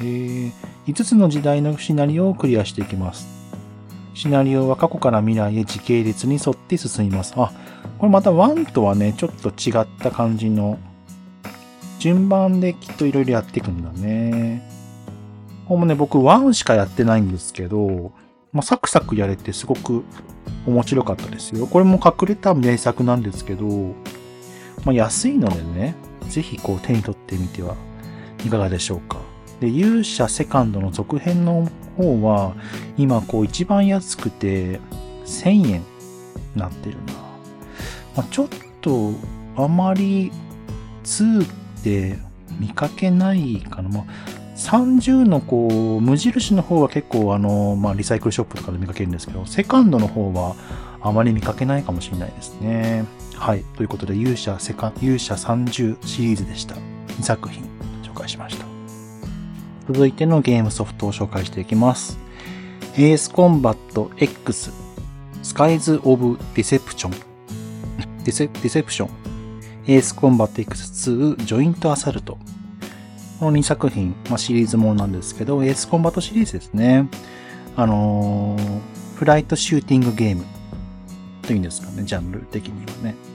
えー、5つの時代のシナリオをクリアしていきます。シナリオは過去から未来へ時系列に沿って進みます。あ、これまた1とはね、ちょっと違った感じの、順番できっといろいろやっていくんだね。ほんまね、僕1しかやってないんですけど、まあ、サクサクやれてすごく面白かったですよ。これも隠れた名作なんですけど、まあ、安いのでね、ぜひこう手に取ってみてはいかがでしょうか。で、勇者セカンドの続編の方は、今こう一番安くて1000円なってるな。まあ、ちょっとあまり2って見かけないかな。まあ、30のこう、無印の方は結構あの、まあ、リサイクルショップとかで見かけるんですけど、セカンドの方はあまり見かけないかもしれないですね。はい。ということで、勇者セカ、勇者30シリーズでした。2作品紹介しました。続いてのゲームソフトを紹介していきます。エースコンバット X スカイズ・オブ・ディセプションディセディセプションエースコンバット X2 ジョイントアサルトこの2作品、まあ、シリーズものなんですけど、エースコンバットシリーズですね。あのー、フライトシューティングゲームというんですかね、ジャンル的にはね。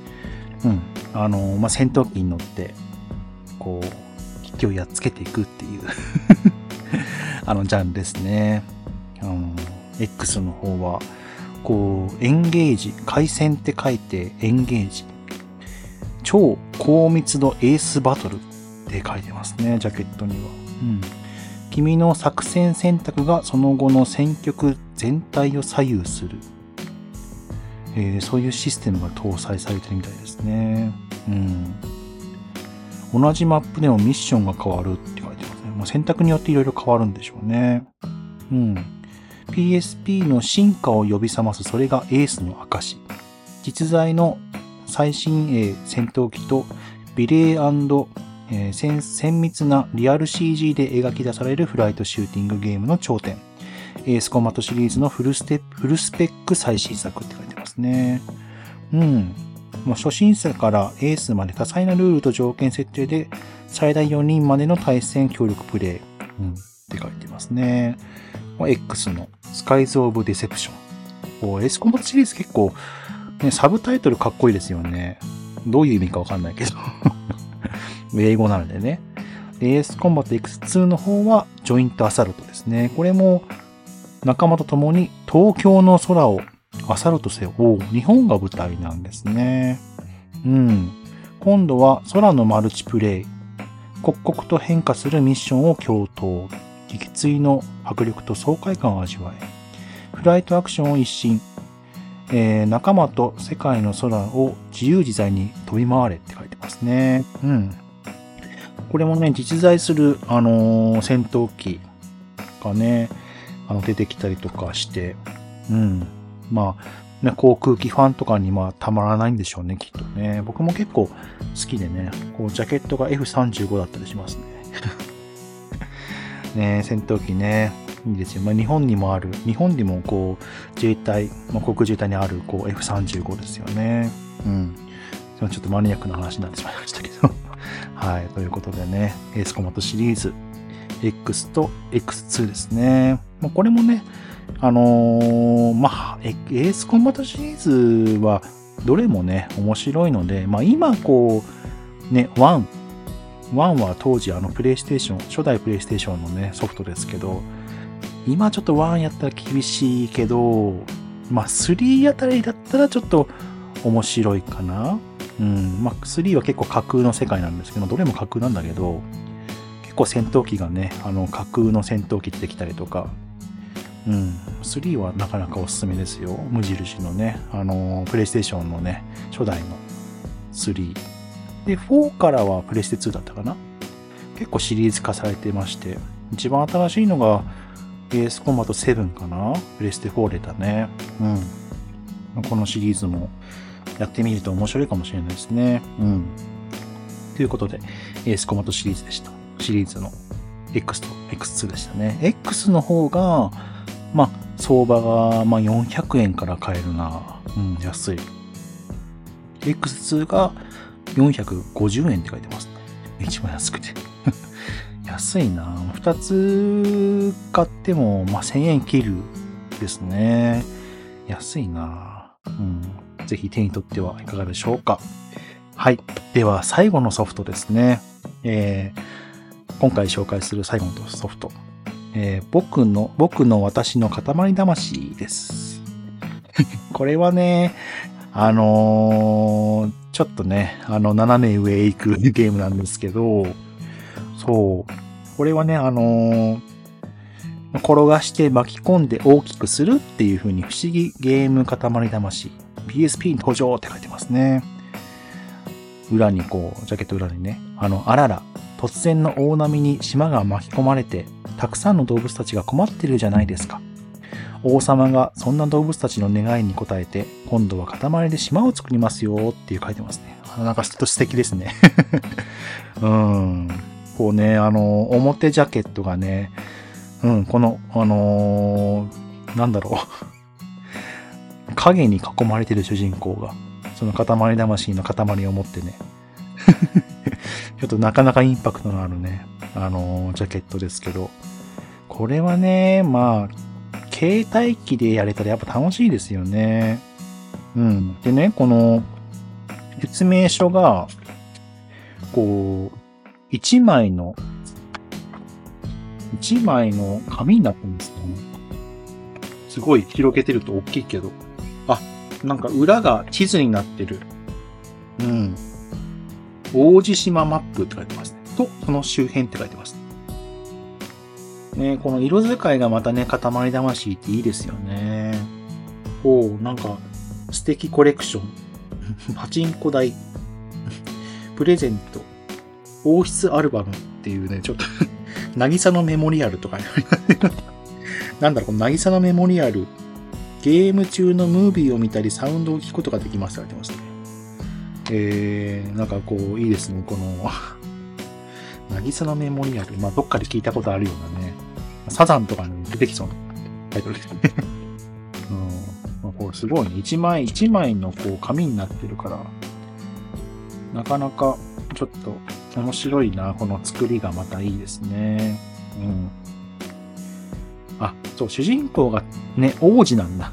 うん。あの、まあ、戦闘機に乗って、こう、敵機をやっつけていくっていう あの、ジャンルですね。うん、X の方は、こう、エンゲージ、回線って書いてエンゲージ。超高密度エースバトルって書いてますね、ジャケットには。うん。君の作戦選択がその後の戦局全体を左右する。えー、そういうシステムが搭載されてるみたいですね。うん。同じマップでもミッションが変わるって書いてますね。まあ、選択によっていろいろ変わるんでしょうね。うん。PSP の進化を呼び覚ますそれがエースの証。実在の最新鋭戦闘機とビレーえー、精密なリアル CG で描き出されるフライトシューティングゲームの頂点。エースコマットシリーズのフルステフルスペック最新作って書いてますね。うん。もう初心者からエースまで多彩なルールと条件設定で最大4人までの対戦協力プレイ。うん。って書いてますね。ま X のスカイズ・オブ・ディセプション。エースコンバットシリーズ結構、ね、サブタイトルかっこいいですよね。どういう意味かわかんないけど 英語なのでね。エースコンバット X2 の方はジョイントアサルトですね。これも仲間と共に東京の空をアサルトせよ。日本が舞台なんですね。うん。今度は空のマルチプレイ。刻々と変化するミッションを共闘。撃墜の迫力と爽快感を味わえ。フライトアクションを一新。えー、仲間と世界の空を自由自在に飛び回れって書いてますね。うん。これもね、実在する、あのー、戦闘機がね、あの、出てきたりとかして、うん。まあ、ね、航空機ファンとかにまあたまらないんでしょうね、きっとね。僕も結構好きでね、こう、ジャケットが F35 だったりしますね。ね戦闘機ね、いいですよ。まあ、日本にもある、日本にもこう、自衛隊、まあ、航空自衛隊にあるこう F35 ですよね。うん。ちょっとマニアックな話になってしまいましたけど はい。ということでね、エースコマトシリーズ X と X2 ですね。まあ、これもね、あのー、まあ、エースコンバットシリーズはどれもね、面白いので、まあ今こう、ね、1。1は当時あのプレイステーション、初代プレイステーションのね、ソフトですけど、今ちょっと1やったら厳しいけど、まあ3あたりだったらちょっと面白いかな。うん。まあ3は結構架空の世界なんですけど、どれも架空なんだけど、結構戦闘機がね、あの架空の戦闘機出てきたりとか、うん。3はなかなかおすすめですよ。無印のね、あの、プレイステーションのね、初代の3。で、4からはプレステ2だったかな？結構シリーズ化されてまして、一番新しいのが、エースコンバット7かな？プレステ4出たね。うん。このシリーズもやってみると面白いかもしれないですね。うん。ということで、エースコンバットシリーズでした。シリーズの X と X2 でしたね。X の方が、まあ、相場が、まあ、400円から買えるな。うん、安い。X2 が450円って書いてますね。一番安くて。安いな二つ買っても、まあ、1000円切るですね。安いなうん。ぜひ手に取ってはいかがでしょうか。はい。では、最後のソフトですね。えー、今回紹介する最後のソフト。えー、僕の、僕の私の塊魂です。これはね、あのー、ちょっとね、あの、斜め上へ行く ゲームなんですけど、そう。これはね、あのー、転がして巻き込んで大きくするっていう風に不思議ゲーム塊魂 PSP に登場って書いてますね。裏にこう、ジャケット裏にね、あの、あらら、突然の大波に島が巻き込まれて、たくさんの動物たちが困ってるじゃないですか。王様がそんな動物たちの願いに応えて、今度は塊で島を作りますよっていう書いてますね。なんかちょっと素敵ですね。うん。こうね、あの、表ジャケットがね、うん、この、あのー、なんだろう。影に囲まれてる主人公が、その塊魂の塊を持ってね。ちょっとなかなかインパクトのあるね、あのー、ジャケットですけど、これはね、まあ、携帯機でやれたらやっぱ楽しいですよね。うん。でね、この説明書が、こう、一枚の、一枚の紙になってるんですよね。すごい広げてると大きいけど。あ、なんか裏が地図になってる。うん。大地島マップって書いてますね。と、その周辺って書いてますね。この色使いがまたね、塊魂っていいですよね。おう、なんか、素敵コレクション。パチンコ台。プレゼント。王室アルバムっていうね、ちょっと 渚のメモリアルとか、ねなんだろう、この渚のメモリアル。ゲーム中のムービーを見たり、サウンドを聞くことができますって書いてますね。えー、なんかこう、いいですね、この 渚のメモリアル。まあ、どっかで聞いたことあるようなね。サザンとかに出てきそうなタイトルですね。うん。ま、これすごいね。一枚一枚のこう紙になってるから、なかなかちょっと面白いな。この作りがまたいいですね。うん。あ、そう、主人公がね、王子なんだ。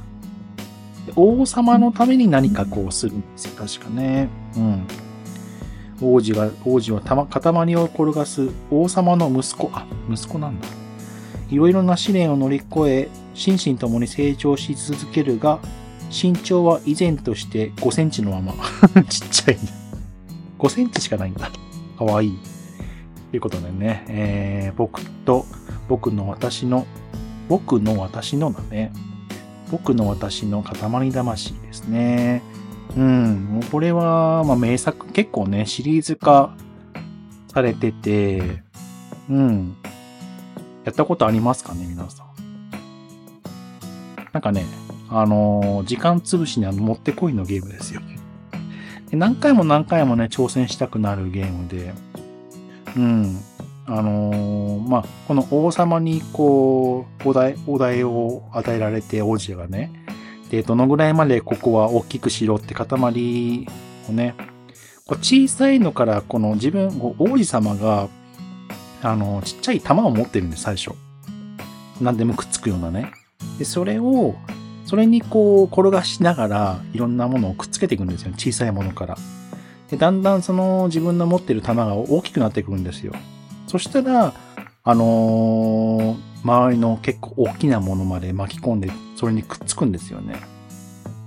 王様のために何かこうするんですよ。確かね。うん。王子が、王子はたま、塊を転がす王様の息子。あ、息子なんだ。いろいろな試練を乗り越え、心身ともに成長し続けるが、身長は以前として5センチのまま。ちっちゃい、5センチしかないんだ。かわいい。ということでね、えー、僕と、僕の私の、僕の私のだね。僕の私の塊魂ですね。うん、もうこれは、まあ、名作、結構ね、シリーズ化されてて、うん。やったことありますかね、皆さん。なんかね、あのー、時間潰しにはもってこいのゲームですよ。で何回も何回もね、挑戦したくなるゲームで、うん。あのー、まあ、この王様にこう、お題、お題を与えられて王子がね、で、どのぐらいまでここは大きくしろって塊をね、こう小さいのからこの自分、王子様が、あの、ちっちゃい玉を持ってるんです、最初。何でもくっつくようなね。で、それを、それにこう転がしながらいろんなものをくっつけていくんですよ。小さいものから。で、だんだんその自分の持ってる弾が大きくなってくるんですよ。そしたら、あのー、周りの結構大きなものまで巻き込んで、それにくっつくんですよね。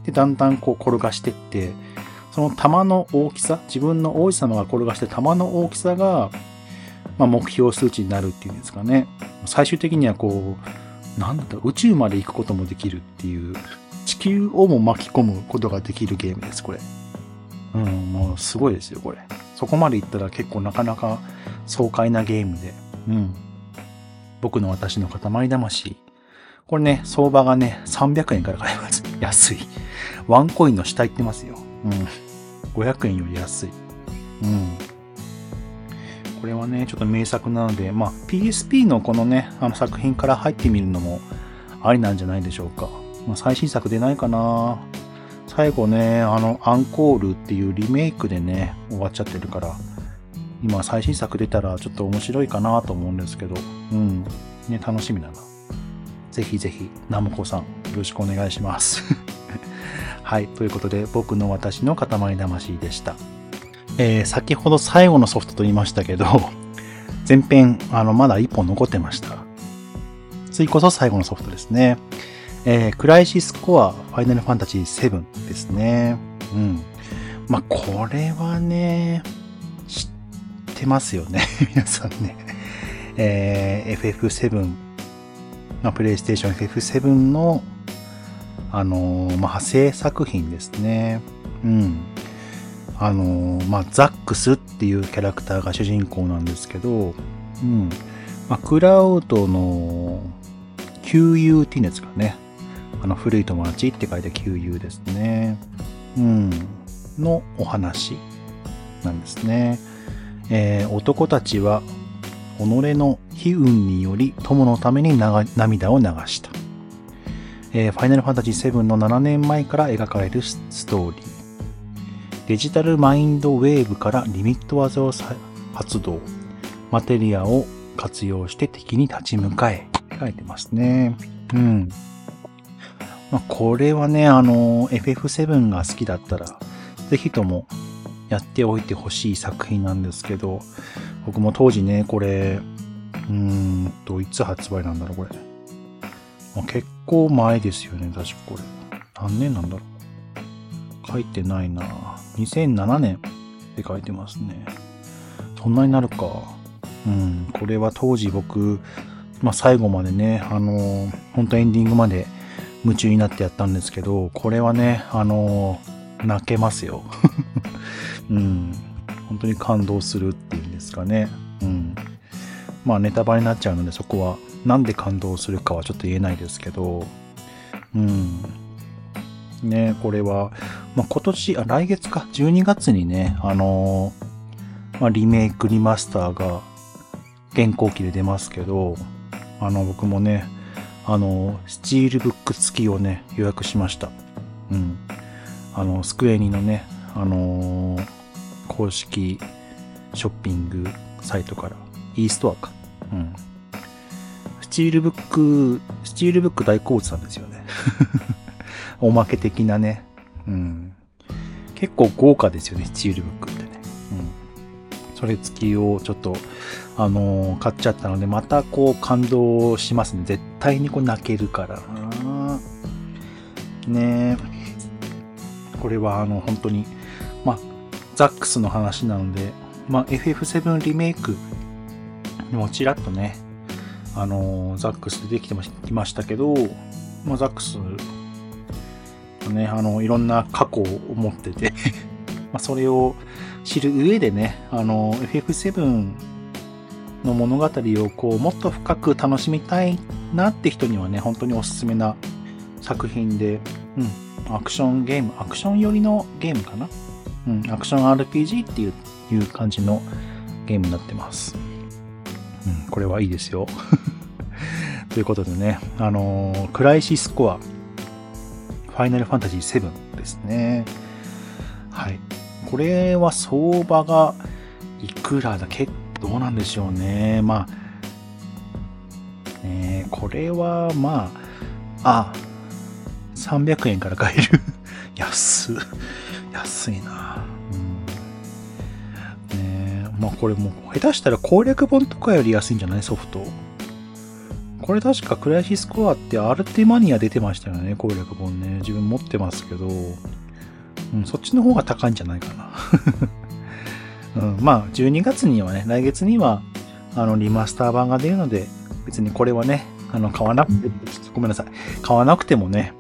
で、だんだんこう転がしてって、その弾の大きさ、自分の王子様が転がして弾の大きさが、まあ、目標数値になるっていうんですかね。最終的にはこう、なんだろう、宇宙まで行くこともできるっていう、地球をも巻き込むことができるゲームです、これ。うん、もうすごいですよ、これ。そこまで行ったら結構なかなか爽快なゲームで。うん。僕の私の塊魂。これね、相場がね、300円から買えます。安い。ワンコインの下行ってますよ。うん。500円より安い。うん。これはね、ちょっと名作なので、まあ、PSP のこのね、あの作品から入ってみるのもありなんじゃないでしょうか。まあ、最新作出ないかな最後ね、あの、アンコールっていうリメイクでね、終わっちゃってるから、今最新作出たらちょっと面白いかなと思うんですけど、うん。ね、楽しみだな。ぜひぜひ、ナムコさん、よろしくお願いします。はい。ということで、僕の私の塊魂でした。えー、先ほど最後のソフトと言いましたけど、前編、あの、まだ1本残ってました。次こそ最後のソフトですね。えー、クライシスコア、ファイナルファンタジー7ですね。うん。まあ、これはね、てますよね。皆さんね。えー、FF7、まあ、プレイステーション FF7 の、あのー、まあ、派生作品ですね。うん。あのー、まあ、ザックスっていうキャラクターが主人公なんですけど、うん。まあ、クラウドの QUT っていうんですかね。あの、古い友達って書いて QU ですね。うん。のお話なんですね。えー、男たちは己の悲運により友のために涙を流した。えー、ファイナルファンタジー7の7年前から描かれるストーリー。デジタルマインドウェーブからリミット技を発動。マテリアを活用して敵に立ち向かえ。書いてますね。うん。まあ、これはね、あの、FF7 が好きだったら、ぜひともやっておいてほしい作品なんですけど、僕も当時ね、これ、うーんと、いつ発売なんだろう、これ。まあ、結構前ですよね、確かこれ。何年なんだろう。書いてないな2007年って書いてますね。そんなになるか。うん、これは当時僕、まあ、最後までね、あのー、本当エンディングまで夢中になってやったんですけど、これはね、あのー、泣けますよ。うん。本当に感動するっていうんですかね。うん。まあネタバレになっちゃうのでそこはなんで感動するかはちょっと言えないですけど、うん。ね、これは、まあ、今年、あ、来月か、12月にね、あのー、まあ、リメイクリマスターが現行機で出ますけど、あの、僕もね、あの、スチールブック付きをね、予約しました。うん。あの、スクエニのね、あのー、公式ショッピングサイトから、e ストアか。うん。スチールブック、スチールブック大好物なんですよね。おまけ的なね。うん。結構豪華ですよね、スチールブックってね。うん。それ付きをちょっと、あのー、買っちゃったので、またこう感動しますね。絶対にこう泣けるからな。ねこれはあの、本当に、まあ、ザックスの話なので、まあ、FF7 リメイクにもちらっとね、あのー、ザックス出てきてきましたけど、まあ、ザックス、ね、あの、いろんな過去を持ってて ま、それを知る上でね、あの、FF7 の物語をこう、もっと深く楽しみたいなって人にはね、本当におすすめな作品で、うん、アクションゲーム、アクション寄りのゲームかなアクション RPG っていういう感じのゲームになってます。うん、これはいいですよ。ということでね、あのー、クライシスコア、ファイナルファンタジー7ですね。はい。これは相場がいくらだ？けどうなんでしょうね。まあ、ね、これはまあ、あ、300円から買える。安、安いな。ねまあこれもう下手したら攻略本とかより安いんじゃない？ソフト。これ確かクライシスコアってアルテマニア出てましたよね、攻略本ね。自分持ってますけど、うん、そっちの方が高いんじゃないかな。うん、まあ、12月にはね、来月には、あの、リマスター版が出るので、別にこれはね、あの、買わなくて、ごめんなさい。買わなくてもね、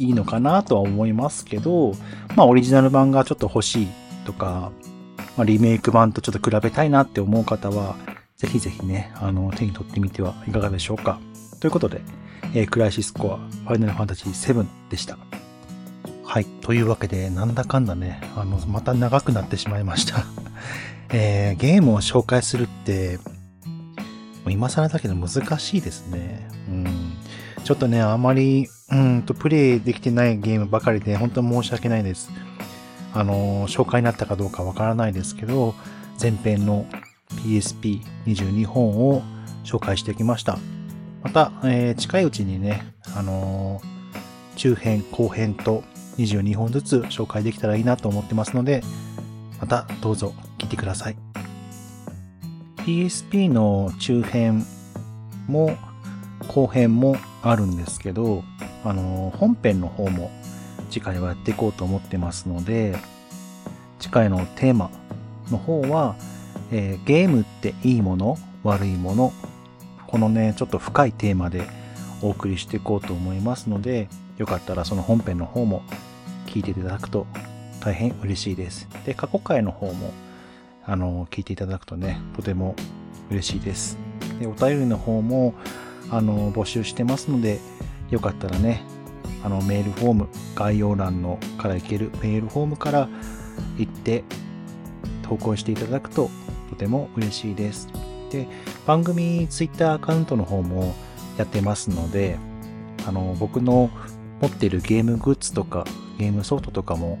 いいのかなとは思いますけど、まあ、オリジナル版がちょっと欲しいとか、まあ、リメイク版とちょっと比べたいなって思う方は、ぜひぜひね、あの、手に取ってみてはいかがでしょうか。ということで、えー、クライシスコア、ファイナルファンタジー7でした。はい。というわけで、なんだかんだね、あの、また長くなってしまいました えー、ゲームを紹介するって、今更だけど難しいですね。うん。ちょっとね、あまり、うんと、プレイできてないゲームばかりで、本当に申し訳ないです。あの、紹介になったかどうかわからないですけど、前編の PSP22 本を紹介してきました。また、えー、近いうちにね、あのー、中編、後編と22本ずつ紹介できたらいいなと思ってますので、またどうぞ聞いてください。PSP の中編も後編もあるんですけど、あの、本編の方も次回はやっていこうと思ってますので、次回のテーマの方は、えー、ゲームっていいもの悪いものこのねちょっと深いテーマでお送りしていこうと思いますのでよかったらその本編の方も聞いていただくと大変嬉しいです。で過去回の方もあの聞いていただくとねとても嬉しいです。でお便りの方もあの募集してますのでよかったらねあのメールフォーム概要欄のから行けるメールフォームから行って投稿していただくととても嬉しいです。で、番組 Twitter アカウントの方もやってますので、あの、僕の持っているゲームグッズとかゲームソフトとかも、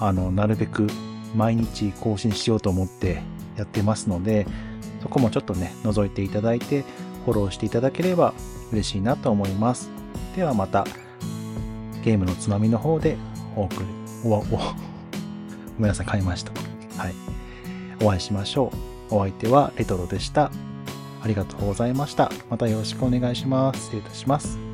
あの、なるべく毎日更新しようと思ってやってますので、そこもちょっとね、覗いていただいて、フォローしていただければ嬉しいなと思います。ではまた、ゲームのつまみの方でお送り、お、お、ごめんなさい、買いました。はい。お会いしましょう。お相手はレトロでした。ありがとうございました。またよろしくお願いします。失礼いたします。